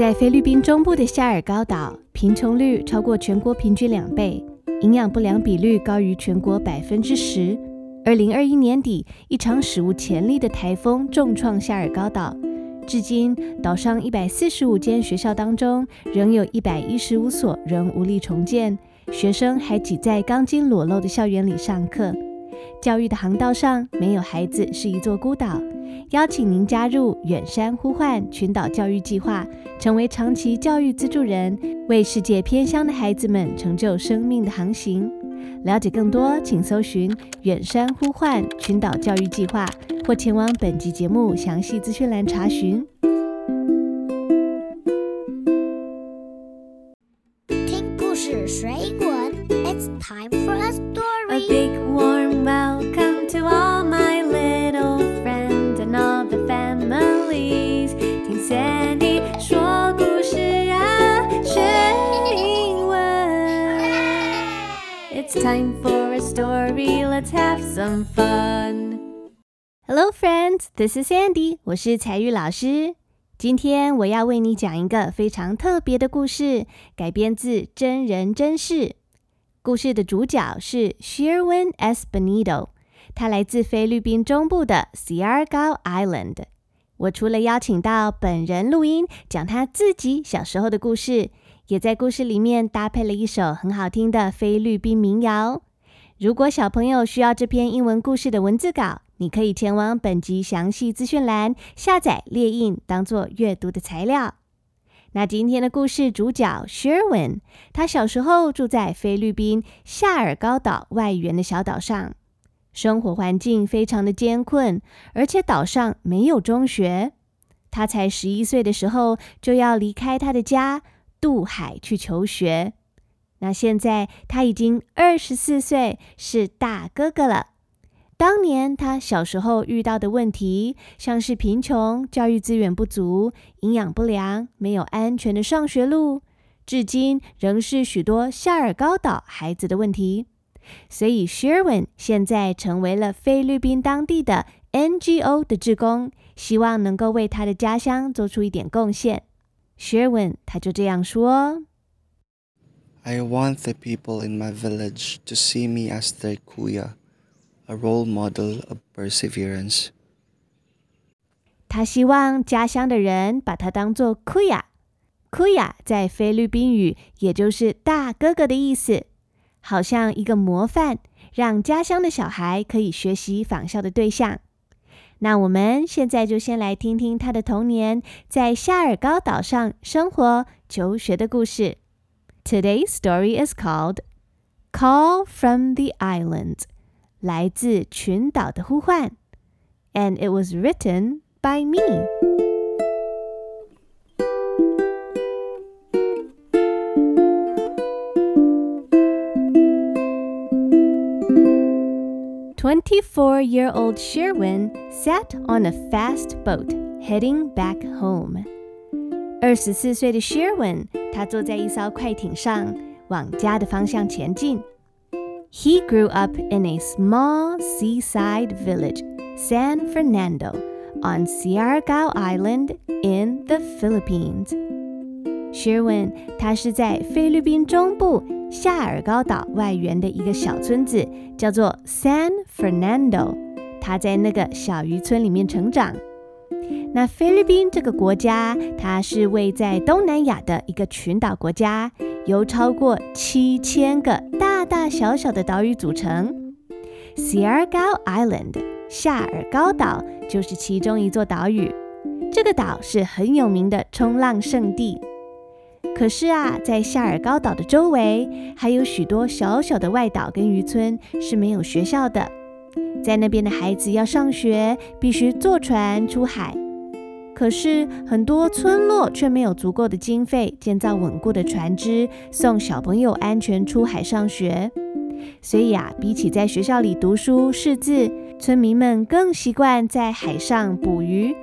在菲律宾中部的夏尔高岛，贫穷率超过全国平均两倍，营养不良比率高于全国百分之十。二零二一年底，一场史无前例的台风重创夏尔高岛，至今岛上一百四十五间学校当中，仍有一百一十五所仍无力重建，学生还挤在钢筋裸露的校园里上课。教育的航道上，没有孩子是一座孤岛。邀请您加入远山呼唤群岛教育计划，成为长期教育资助人，为世界偏乡的孩子们成就生命的航行。了解更多，请搜寻远山呼唤群岛教育计划，或前往本集节目详细资讯栏查询。听故事水滚，It's time for a A story. big Hello, friends. This is Sandy. 我是彩玉老师。今天我要为你讲一个非常特别的故事，改编自真人真事。故事的主角是 Sherwin S. Benito，他来自菲律宾中部的 Siargao Island。我除了邀请到本人录音讲他自己小时候的故事，也在故事里面搭配了一首很好听的菲律宾民谣。如果小朋友需要这篇英文故事的文字稿，你可以前往本集详细资讯栏下载列印，当做阅读的材料。那今天的故事主角 Sherwin，他小时候住在菲律宾夏尔高岛外缘的小岛上，生活环境非常的艰困，而且岛上没有中学。他才十一岁的时候就要离开他的家，渡海去求学。那现在他已经二十四岁，是大哥哥了。当年他小时候遇到的问题，像是贫穷、教育资源不足、营养不良、没有安全的上学路，至今仍是许多夏尔高岛孩子的问题。所以 Sherwin 现在成为了菲律宾当地的 NGO 的志工，希望能够为他的家乡做出一点贡献。Sherwin 他就这样说。I want the people in my village to see me as their kuya, a role model of perseverance. 他希望家乡的人把他当作 kuya。kuya 在菲律宾语也就是大哥哥的意思，好像一个模范，让家乡的小孩可以学习仿效的对象。那我们现在就先来听听他的童年在夏尔高岛上生活求学的故事。 Today's story is called Call from the Island, 来自群岛的呼唤, and it was written by me. Twenty-four-year-old Shierwin sat on a fast boat heading back home. 二十四岁的 Sherwin，他坐在一艘快艇上，往家的方向前进。He grew up in a small seaside village, San Fernando, on Siargao Island in the Philippines. Sherwin 他是在菲律宾中部夏尔高岛外缘的一个小村子，叫做 San Fernando。他在那个小渔村里面成长。那菲律宾这个国家，它是位在东南亚的一个群岛国家，由超过七千个大大小小的岛屿组成。Siargao Island 夏尔高岛就是其中一座岛屿。这个岛是很有名的冲浪圣地。可是啊，在夏尔高岛的周围，还有许多小小的外岛跟渔村是没有学校的。在那边的孩子要上学，必须坐船出海。可是很多村落却没有足够的经费建造稳固的船只，送小朋友安全出海上学。所以啊，比起在学校里读书识字，村民们更习惯在海上捕鱼。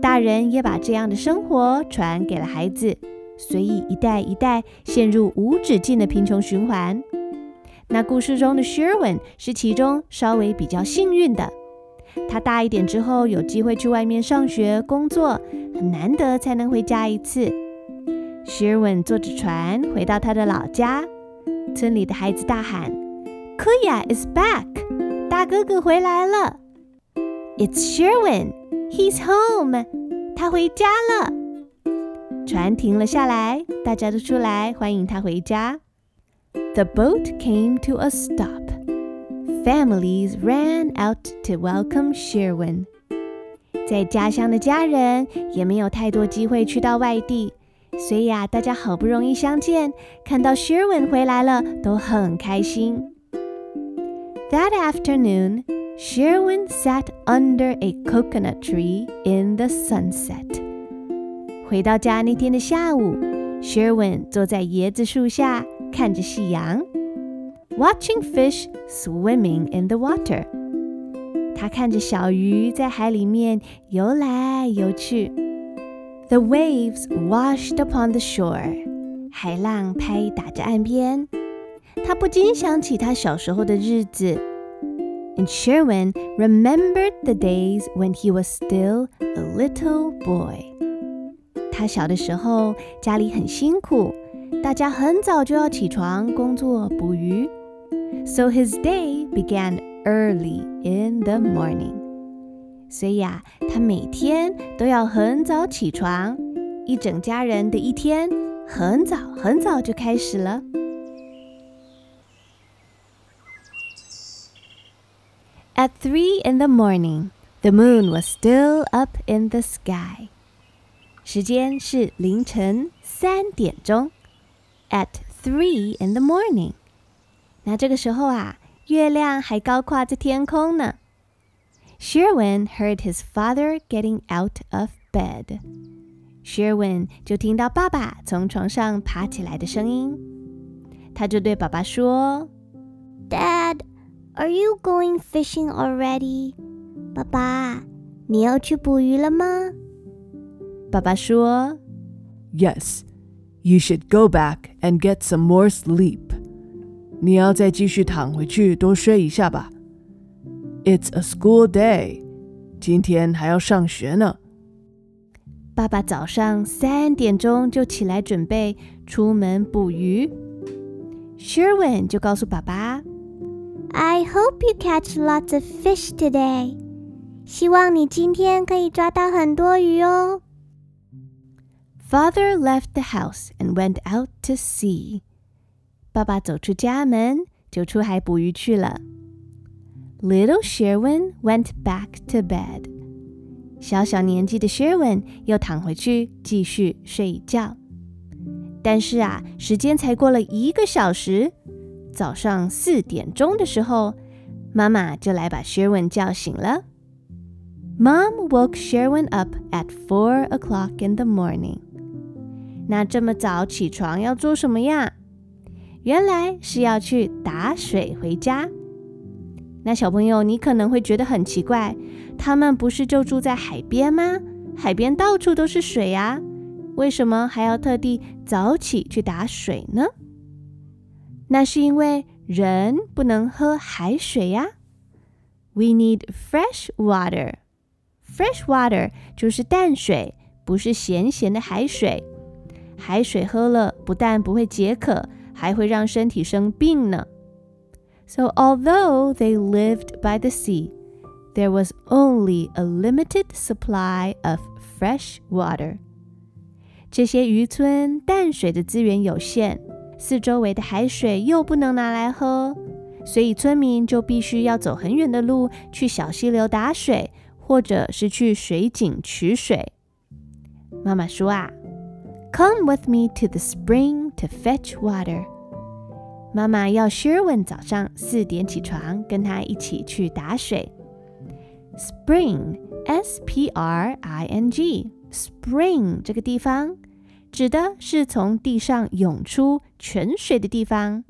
大人也把这样的生活传给了孩子，所以一代一代陷入无止境的贫穷循环。那故事中的 Sherwin 是其中稍微比较幸运的。他大一点之后有机会去外面上学、工作，很难得才能回家一次。Sherwin 坐着船回到他的老家，村里的孩子大喊：“Kuya is back！大哥哥回来了！”It's Sherwin! He's home! 他回家了。船停了下来，大家都出来欢迎他回家。The boat came to a stop. Families ran out to welcome Shierwin. 在家乡的家人也没有太多机会去到外地，所以呀、啊，大家好不容易相见，看到 Shierwin 回来了，都很开心。That afternoon, Shierwin sat under a coconut tree in the sunset. 回到家那天的下午，Shierwin 坐在椰子树下。看着夕阳，watching fish swimming in the water。他看着小鱼在海里面游来游去。The waves washed upon the shore。海浪拍打着岸边，他不禁想起他小时候的日子。And Shierwin remembered the days when he was still a little boy。他小的时候家里很辛苦。大家很早就要起床工作捕鱼。So his day began early in the morning。所以啊，他每天都要很早起床，一整家人的一天很早很早就开始了。At three in the morning, the moon was still up in the sky. 时间是凌晨三点钟 at three in the morning。那这个时候啊，月亮还高挂在天空呢。Shierwin heard his father getting out of bed。Shierwin 就听到爸爸从床上爬起来的声音，他就对爸爸说：“Dad, are you going fishing already？” 爸爸，你要去捕鱼了吗？爸爸说：“Yes, you should go back and get some more sleep. 你要再继续躺回去多睡一下吧。It's a school day. 今天还要上学呢。爸爸早上三点钟就起来准备出门捕鱼。Shierwin 就告诉爸爸：“I hope you catch lots of fish today.” 希望你今天可以抓到很多鱼哦。Father left the house and went out to sea. sea。爸爸走出家门，就出海捕鱼去了。Little Shierwin went back to bed。小小年纪的 Shierwin 又躺回去继续睡一觉。但是啊，时间才过了一个小时，早上四点钟的时候，妈妈就来把 Shierwin 叫醒了。Mom woke Shierwin up at four o'clock in the morning. 那这么早起床要做什么呀？原来是要去打水回家。那小朋友，你可能会觉得很奇怪，他们不是就住在海边吗？海边到处都是水呀，为什么还要特地早起去打水呢？那是因为人不能喝海水呀。We need fresh water. Fresh water 就是淡水，不是咸咸的海水。海水喝了不但不会解渴，还会让身体生病呢。So although they lived by the sea, there was only a limited supply of fresh water. 这些渔村淡水的资源有限，四周围的海水又不能拿来喝，所以村民就必须要走很远的路去小溪流打水，或者是去水井取水。妈妈说啊。Come with me to the spring to fetch water。妈妈要 Shierwin 早上四点起床，跟他一起去打水。Spring，S P R I N G，spring 这个地方指的是从地上涌出泉水的地方。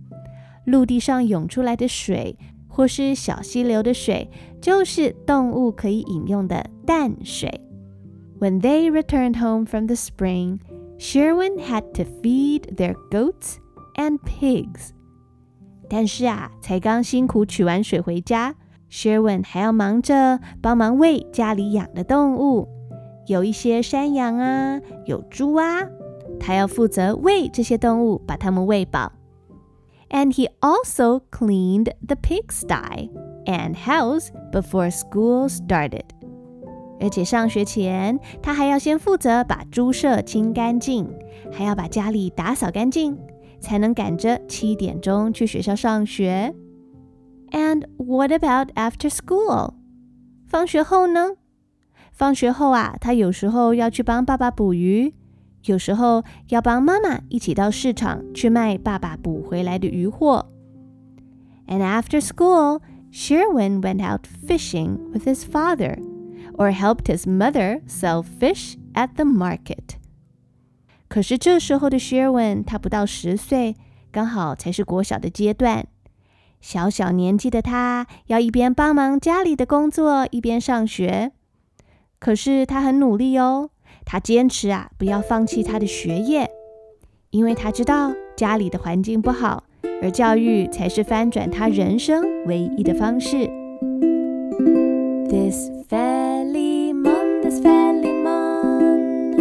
陆地上涌出来的水，或是小溪流的水，就是动物可以饮用的淡水。When they returned home from the spring. Shierwin had to feed their goats and pigs。但是啊，才刚辛苦取完水回家，Shierwin 还要忙着帮忙喂家里养的动物，有一些山羊啊，有猪啊，他要负责喂这些动物，把它们喂饱。And he also cleaned the pigsty and house before school started. 而且上学前，他还要先负责把猪舍清干净，还要把家里打扫干净，才能赶着七点钟去学校上学。And what about after school？放学后呢？放学后啊，他有时候要去帮爸爸捕鱼，有时候要帮妈妈一起到市场去卖爸爸捕回来的鱼货。And after school, Sherwin went out fishing with his father, or helped his mother sell fish at the market. 可是这时候的 Shierwin 他不到十岁，刚好才是国小的阶段。小小年纪的他要一边帮忙家里的工作，一边上学。可是他很努力哦，他坚持啊，不要放弃他的学业，因为他知道家里的环境不好，而教育才是翻转他人生唯一的方式。This valley moon,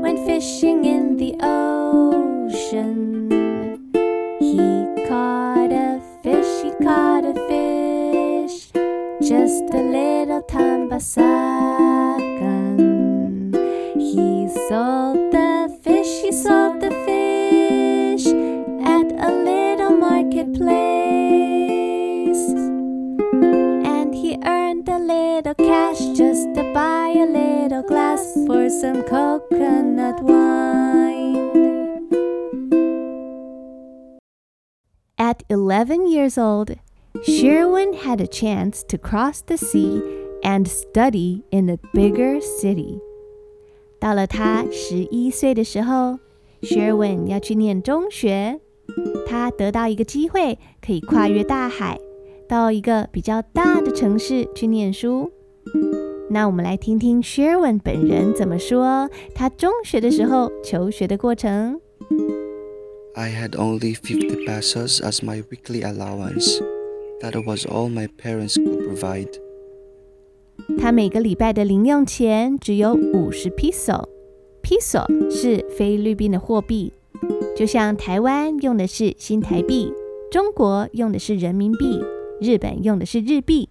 went fishing in the ocean. He caught a fish, he caught a fish, just a little tambasakan. some coconut wine. At 11 years old, Shierwin had a chance to cross the sea and study in a bigger city. 到了他十一岁的时候，Shierwin 要去念中学，他得到一个机会，可以跨越大海，到一个比较大的城市去念书。那我们来听听 Sherwin 本人怎么说他中学的时候求学的过程。I had only fifty pesos as my weekly allowance. That was all my parents could provide. 他每个礼拜的零用钱只有五十 peso。peso 是菲律宾的货币，就像台湾用的是新台币，中国用的是人民币，日本用的是日币。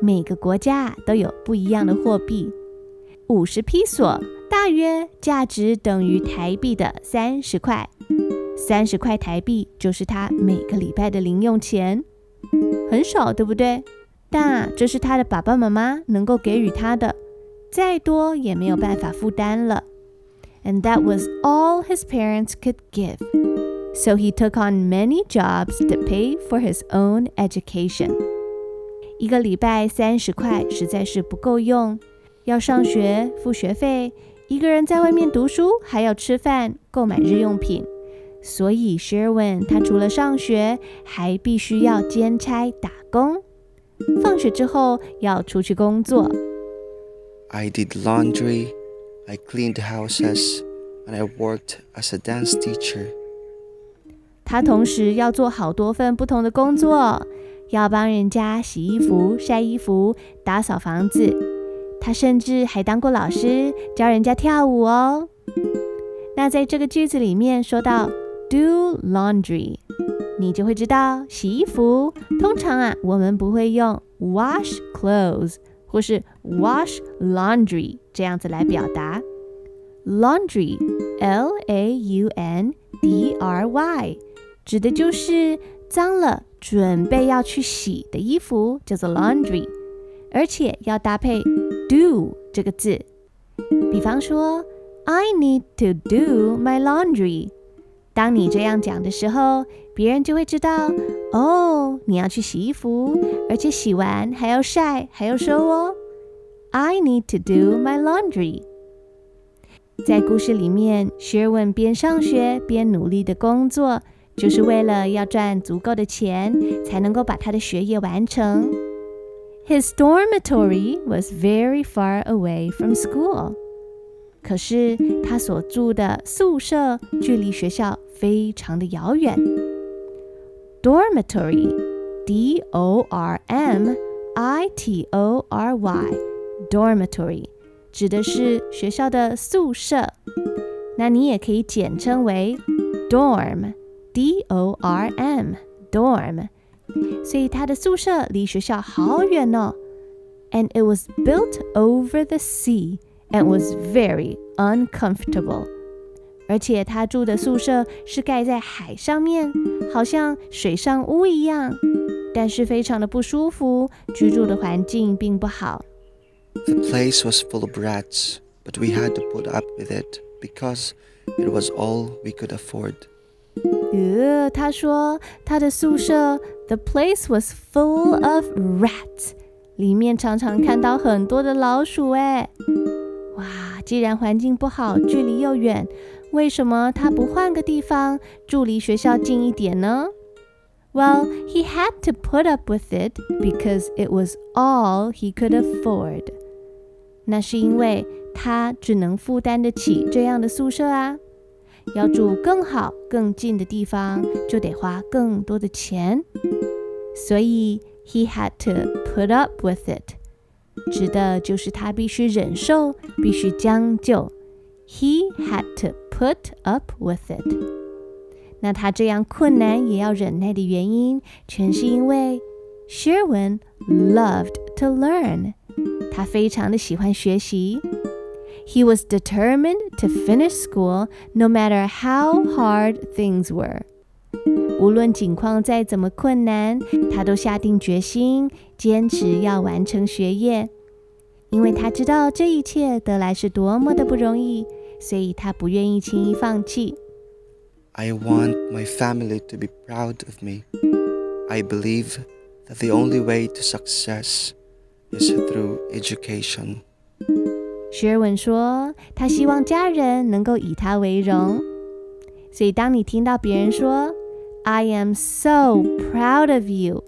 每个国家都有不一样的货币。五十 peso 大约价值等于台币的三十块，三十块台币就是他每个礼拜的零用钱，很少，对不对？但，这是他的爸爸妈妈能够给予他的，再多也没有办法负担了。And that was all his parents could give. So he took on many jobs to pay for his own education. 一个礼拜三十块实在是不够用，要上学付学费，一个人在外面读书还要吃饭、购买日用品，所以 Sherwin 他除了上学，还必须要兼差打工。放学之后要出去工作。I did laundry, I cleaned houses, and I worked as a dance teacher. 他同时要做好多份不同的工作，要帮人家洗衣服、晒衣服、打扫房子。他甚至还当过老师，教人家跳舞哦。那在这个句子里面说到 do laundry，你就会知道洗衣服。通常啊，我们不会用 wash clothes 或是 wash laundry 这样子来表达。laundry L A U N D R Y 指的就是脏了准备要去洗的衣服，叫做 laundry，而且要搭配 do 这个字。比方说，I need to do my laundry。当你这样讲的时候，别人就会知道哦，你要去洗衣服，而且洗完还要晒，还要收哦。I need to do my laundry。在故事里面，Sherwin 边上学边努力的工作，就是为了要赚足够的钱，才能够把他的学业完成。His dormitory was very far away from school。可是他所住的宿舍距离学校非常的遥远。Dormitory，D O R M I T O R Y，dormitory 指的是学校的宿舍。那你也可以简称为 dorm dorm，d o r m，dorm。所以他的宿舍离学校好远哦。And it was built over the sea and was very uncomfortable. 而且他住的宿舍是盖在海上面，好像水上屋一样，但是非常的不舒服，居住的环境并不好。The place was full of rats, but we had to put up with it because it was all we could afford. 呃，他说他的宿舍 The place was full of rats，里面常常看到很多的老鼠哎。哇，既然环境不好，距离又远，为什么他不换个地方住离学校近一点呢？Well, he had to put up with it because it was all he could afford. 那是因为他只能负担得起这样的宿舍啊。 要住更好、更近的地方，就得花更多的钱。所以，he had to put up with it，指的就是他必须忍受、必须将就。He had to put up with it。那他这样困难也要忍耐的原因，全是因为 Sherwin loved to learn。他非常的喜欢学习。He was determined to finish school no matter how hard things were. 无论境况再怎么困难，他都下定决心，坚持要完成学业。因为他知道这一切得来是多么的不容易，所以他不愿意轻易放弃。I want my family to be proud of me. I believe that the only way to success is through education. 薛文说：“他希望家人能够以他为荣。所以，当你听到别人说 ‘I am so proud of you’，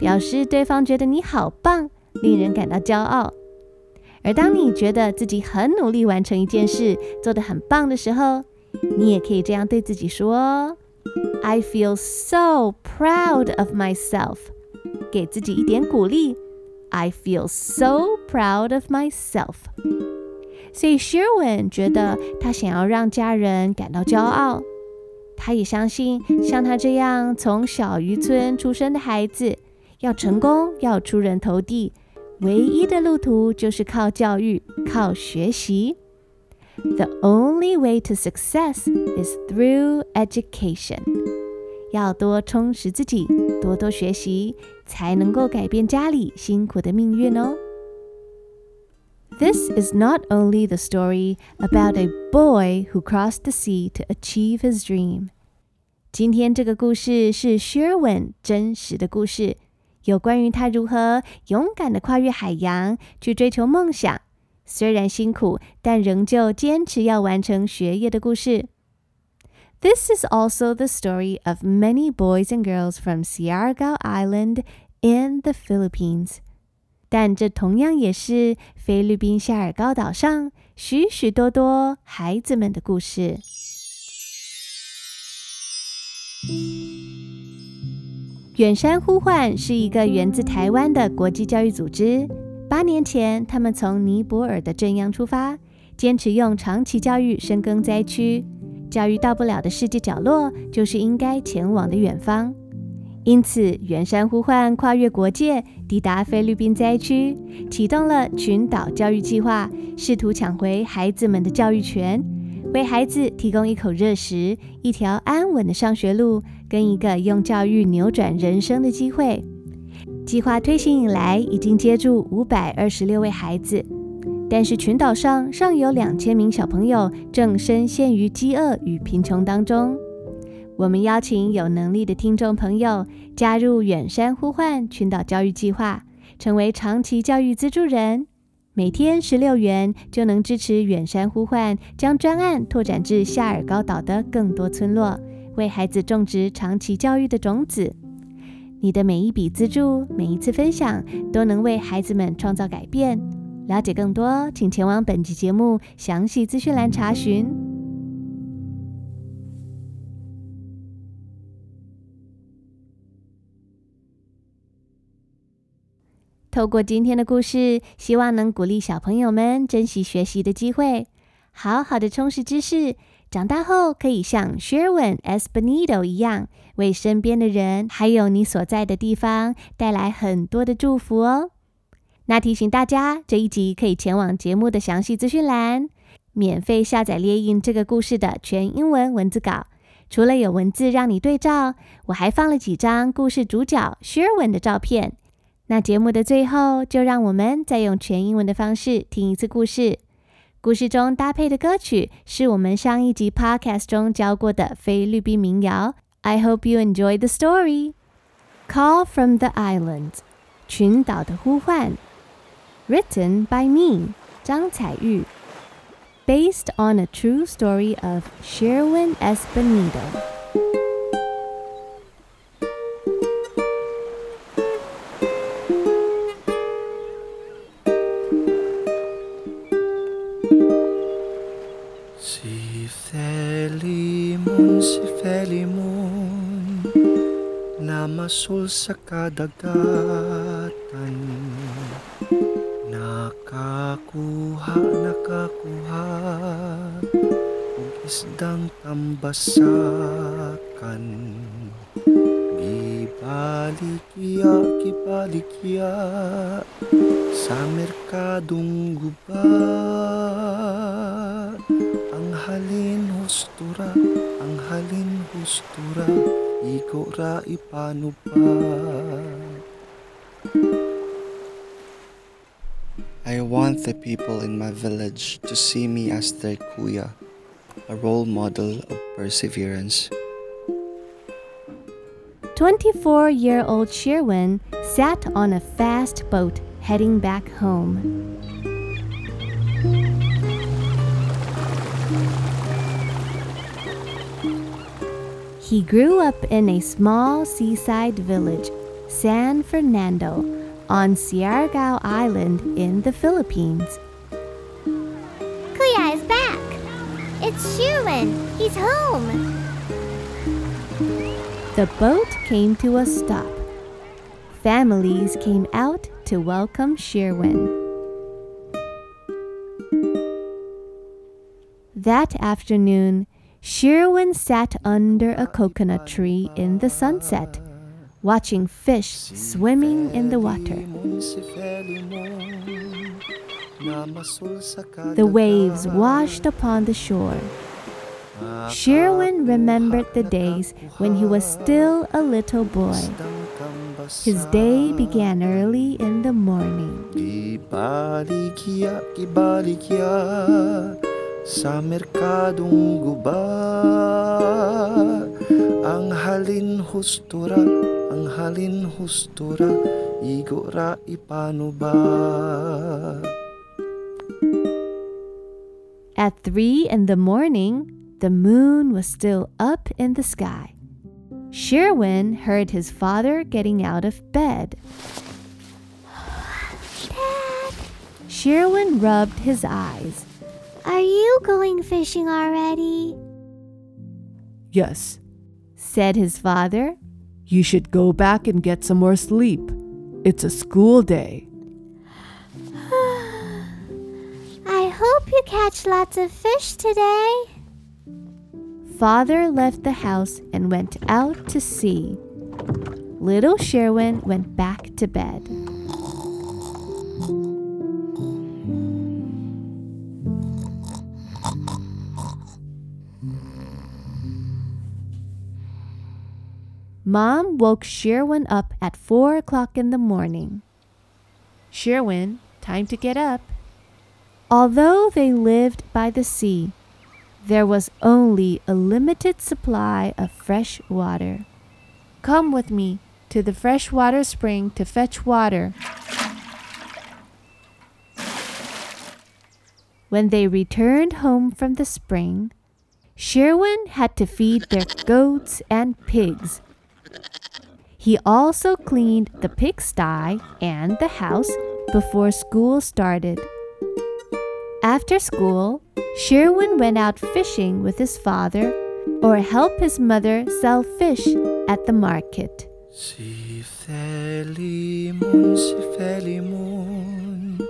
表示对方觉得你好棒，令人感到骄傲。而当你觉得自己很努力完成一件事，做得很棒的时候，你也可以这样对自己说：‘I feel so proud of myself’，给自己一点鼓励。” I feel so proud of myself。所以 Shierwin 觉得他想要让家人感到骄傲，他也相信像他这样从小渔村出生的孩子，要成功，要出人头地，唯一的路途就是靠教育，靠学习。The only way to success is through education。要多充实自己，多多学习，才能够改变家里辛苦的命运哦。This is not only the story about a boy who crossed the sea to achieve his dream。今天这个故事是 Sherwin 真实的故事，有关于他如何勇敢的跨越海洋去追求梦想，虽然辛苦，但仍旧坚持要完成学业的故事。This is also the story of many boys and girls from Siargao Island in the Philippines. 但这同样也是菲律宾夏尔高岛上许许多多孩子们的故事。远山呼唤是一个源自台湾的国际教育组织。八年前，他们从尼泊尔的正央出发，坚持用长期教育深耕灾区。教育到不了的世界角落，就是应该前往的远方。因此，远山呼唤跨越国界，抵达菲律宾灾区，启动了群岛教育计划，试图抢回孩子们的教育权，为孩子提供一口热食、一条安稳的上学路，跟一个用教育扭转人生的机会。计划推行以来，已经接住五百二十六位孩子。但是群岛上尚有两千名小朋友正深陷于饥饿与贫穷当中。我们邀请有能力的听众朋友加入远山呼唤群岛教育计划，成为长期教育资助人，每天十六元就能支持远山呼唤将专案拓展至夏尔高岛的更多村落，为孩子种植长期教育的种子。你的每一笔资助，每一次分享，都能为孩子们创造改变。了解更多，请前往本集节目详细资讯栏查询。透过今天的故事，希望能鼓励小朋友们珍惜学习的机会，好好的充实知识，长大后可以像 Sherwin Espinito 一样，为身边的人还有你所在的地方带来很多的祝福哦。那提醒大家，这一集可以前往节目的详细资讯栏，免费下载列印这个故事的全英文文字稿。除了有文字让你对照，我还放了几张故事主角 Sherwin 的照片。那节目的最后，就让我们再用全英文的方式听一次故事。故事中搭配的歌曲是我们上一集 Podcast 中教过的菲律宾民谣。I hope you enjoy the story. Call from the Island，群岛的呼唤。Written by me, Zhang Caiyu. Based on a true story of Shierwin Espanido. Si θέλει μου, si θέλει μου να μας όλσα καταγκάταν Nakakuha, nakakuha Og isdang tambasakan. Gibalikya, gibalikya Sa merkadong guba Ang halin hustura, ang halin hustura Iko ra ipano pa I want the people in my village to see me as their kuya, a role model of perseverance. 24 year old Shierwin sat on a fast boat heading back home. He grew up in a small seaside village, San Fernando, on Siargao Island in the Philippines. Kuya is back. It's Shierwin. He's home. The boat came to a stop. Families came out to welcome Shierwin. That afternoon, Shierwin sat under a coconut tree in the sunset, watching fish swimming in the water. The waves washed upon the shore. Shierwin remembered the days when he was still a little boy. His day began early in the morning. Gibalikya, gibalikya Sa merkadong guba Ang halin hustura, ang halin hustura Igo ra ipano ba At three in the morning, the moon was still up in the sky. Shierwin heard his father getting out of bed. Dad, Shierwin rubbed his eyes. Are you going fishing already? Yes, Said his father, you should go back and get some more sleep. It's a school day. I hope you catch lots of fish today. Father left the house and went out to sea. Little Shierwin went back to bed. Mom woke Shierwin up at four o'clock in the morning. Shierwin, time to get up. Although they lived by the sea, there was only a limited supply of fresh water. Come with me to the freshwater spring to fetch water. When they returned home from the spring, Shierwin had to feed their goats and pigs. He also cleaned the pigsty and the house before school started. After school, Shierwin went out fishing with his father or helped his mother sell fish at the market. Si si Filemon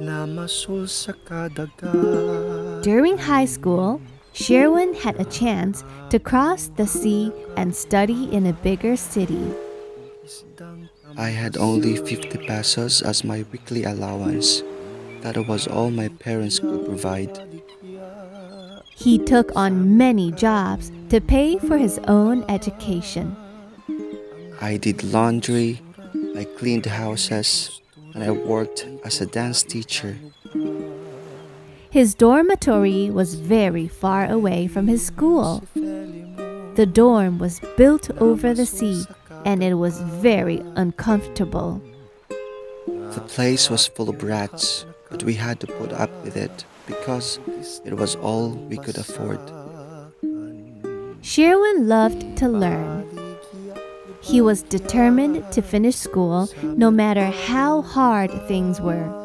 Namasul sa kadagatan During high school, Shierwin had a chance to cross the sea and study in a bigger city. I had only 50 pesos as my weekly allowance. That was all my parents could provide. He took on many jobs to pay for his own education. I did laundry, I cleaned houses, and I worked as a dance teacher. His dormitory was very far away from his school. The dorm was built over the sea and it was very uncomfortable. The place was full of rats, but we had to put up with it because it was all we could afford. Shierwin loved to learn. He was determined to finish school no matter how hard things were.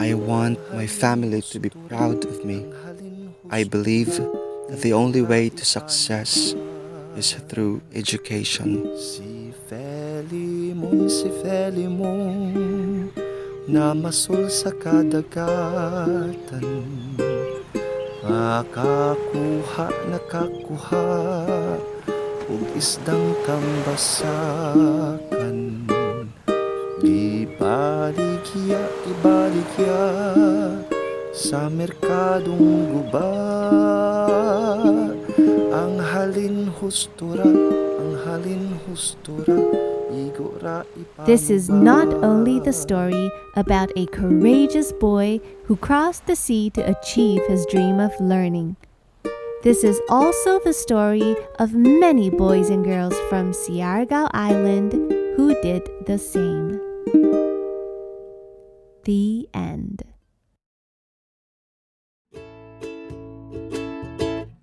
I want my family to be proud of me. I believe that the only way to success is through education. Si Feli mong si Feli mong Namasul sa kadagatan Makakuha nakakuha Ug isdang kambasakan Sa merkadong guba Ang halin hustura, ang halin hustura This is not only the story about a courageous boy who crossed the sea to achieve his dream of learning. This is also the story of many boys and girls from Siargao Island who did the same. The end.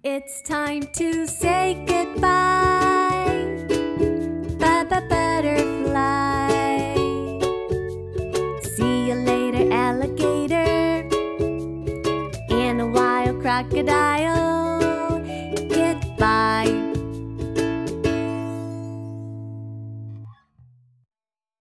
It's time to say goodbye. Baba butterfly. See you later, alligator. And a wild crocodile.